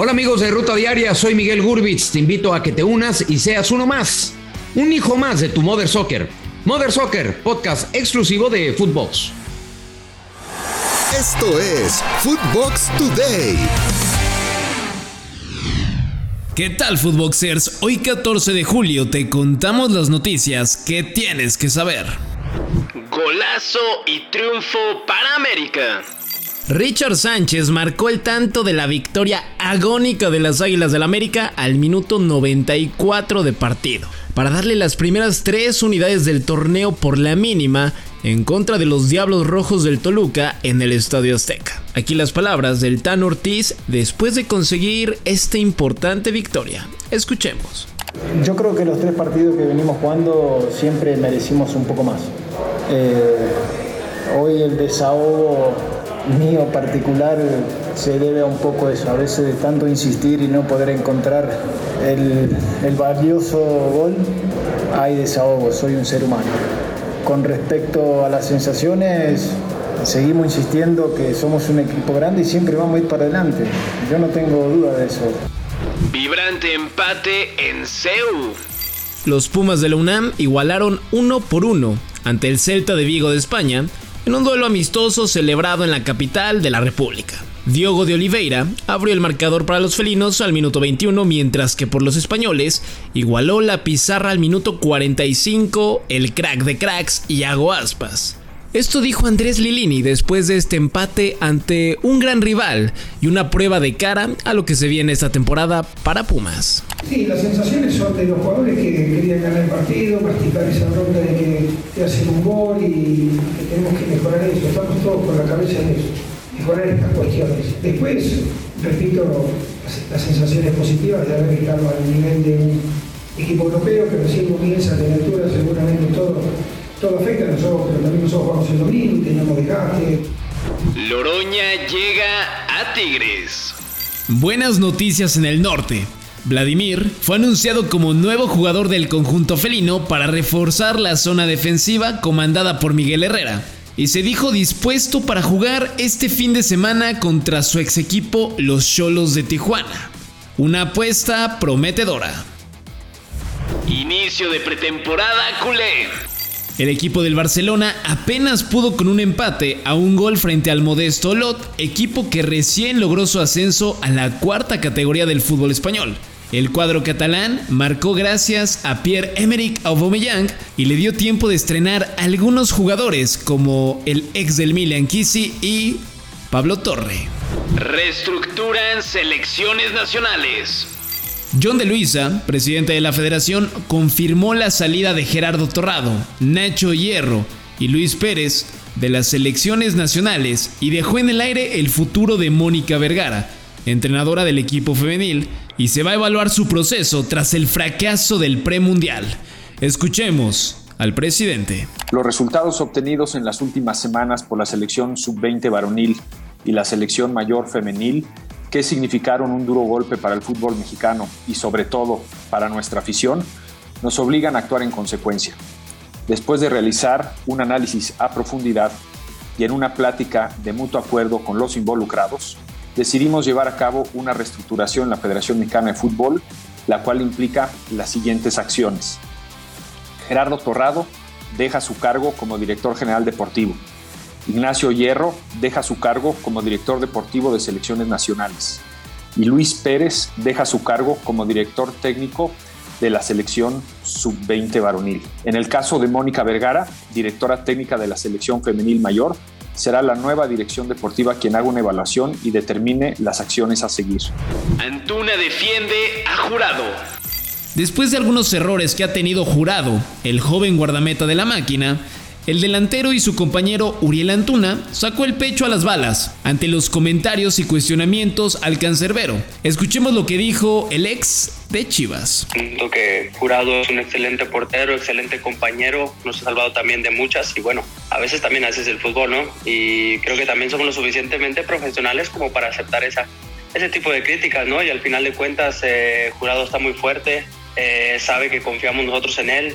Hola amigos de Ruta Diaria, soy Miguel Gurbitz. Te invito a que te unas y seas uno más. Un hijo más de tu Mother Soccer. Mother Soccer, podcast exclusivo de Footbox. Esto es Footbox Today. ¿Qué tal Footboxers? Hoy 14 de julio te contamos las noticias que tienes que saber. Golazo y triunfo para América. Richard Sánchez marcó el tanto de la victoria agónica de las Águilas del América al minuto 94 de partido, para darle las primeras tres unidades del torneo por la mínima en contra de los Diablos Rojos del Toluca en el Estadio Azteca. Aquí las palabras del Tan Ortiz después de conseguir esta importante victoria. Escuchemos. Yo creo que los tres partidos que venimos jugando siempre merecimos un poco más. Eh, hoy el desahogo mío particular se debe a un poco eso, a veces de tanto insistir y no poder encontrar el, el valioso gol, hay desahogo, soy un ser humano. Con respecto a las sensaciones, seguimos insistiendo que somos un equipo grande y siempre vamos a ir para adelante. Yo no tengo duda de eso. Vibrante empate en CEU. Los Pumas de la UNAM igualaron uno por uno ante el Celta de Vigo de España en un duelo amistoso celebrado en la capital de la República. Diogo de Oliveira abrió el marcador para los felinos al minuto 21, mientras que por los españoles igualó la pizarra al minuto 45 el crack de cracks Iago Aspas. Esto dijo Andrés Lilini después de este empate ante un gran rival y una prueba de cara a lo que se viene esta temporada para Pumas. Sí, las sensaciones son de los jugadores que querían ganar el partido, practicar esa ronda de que te hacen un gol y que tenemos que mejorar eso. Estamos todos con la cabeza en eso, mejorar estas cuestiones. Después, repito, las, sensaciones positivas de haber estado al nivel de un equipo europeo que recién comienza de altura, seguramente todo todo afecta a nosotros, pero también nosotros jugamos el domingo y teníamos desgaste. Loroña llega a Tigres. Buenas noticias en el norte. Vladimir fue anunciado como nuevo jugador del conjunto felino para reforzar la zona defensiva comandada por Miguel Herrera y se dijo dispuesto para jugar este fin de semana contra su ex equipo los Cholos de Tijuana. Una apuesta prometedora. Inicio de pretemporada culé. El equipo del Barcelona apenas pudo con un empate a un gol frente al modesto Lot, equipo que recién logró su ascenso a la cuarta categoría del fútbol español. El cuadro catalán marcó gracias a Pierre-Emerick Aubameyang y le dio tiempo de estrenar algunos jugadores como el ex del Milan Kisi y Pablo Torre. Reestructuran selecciones nacionales. John de Luisa, presidente de la federación, confirmó la salida de Gerardo Torrado, Nacho Hierro y Luis Pérez de las selecciones nacionales y dejó en el aire el futuro de Mónica Vergara, entrenadora del equipo femenil, y se va a evaluar su proceso tras el fracaso del premundial. Escuchemos al presidente. Los resultados obtenidos en las últimas semanas por la selección sub-20 varonil y la selección mayor femenil que significaron un duro golpe para el fútbol mexicano y sobre todo para nuestra afición, nos obligan a actuar en consecuencia. Después de realizar un análisis a profundidad y en una plática de mutuo acuerdo con los involucrados, decidimos llevar a cabo una reestructuración en la Federación Mexicana de Fútbol, la cual implica las siguientes acciones. Gerardo Torrado deja su cargo como director general deportivo. Ignacio Hierro deja su cargo como director deportivo de selecciones nacionales y Luis Pérez deja su cargo como director técnico de la selección sub-20 varonil. En el caso de Mónica Vergara, directora técnica de la selección femenil mayor, será la nueva dirección deportiva quien haga una evaluación y determine las acciones a seguir. Antuna defiende a Jurado. Después de algunos errores que ha tenido Jurado, el joven guardameta de la máquina, el delantero y su compañero Uriel Antuna sacó el pecho a las balas ante los comentarios y cuestionamientos al cancerbero. Escuchemos lo que dijo el ex de Chivas. Siento que Jurado es un excelente portero, excelente compañero, nos ha salvado también de muchas y bueno, a veces también haces el fútbol, ¿no? Y creo que también somos lo suficientemente profesionales como para aceptar ese tipo de críticas, ¿no? Y al final de cuentas, eh, Jurado está muy fuerte, eh, sabe que confiamos nosotros en él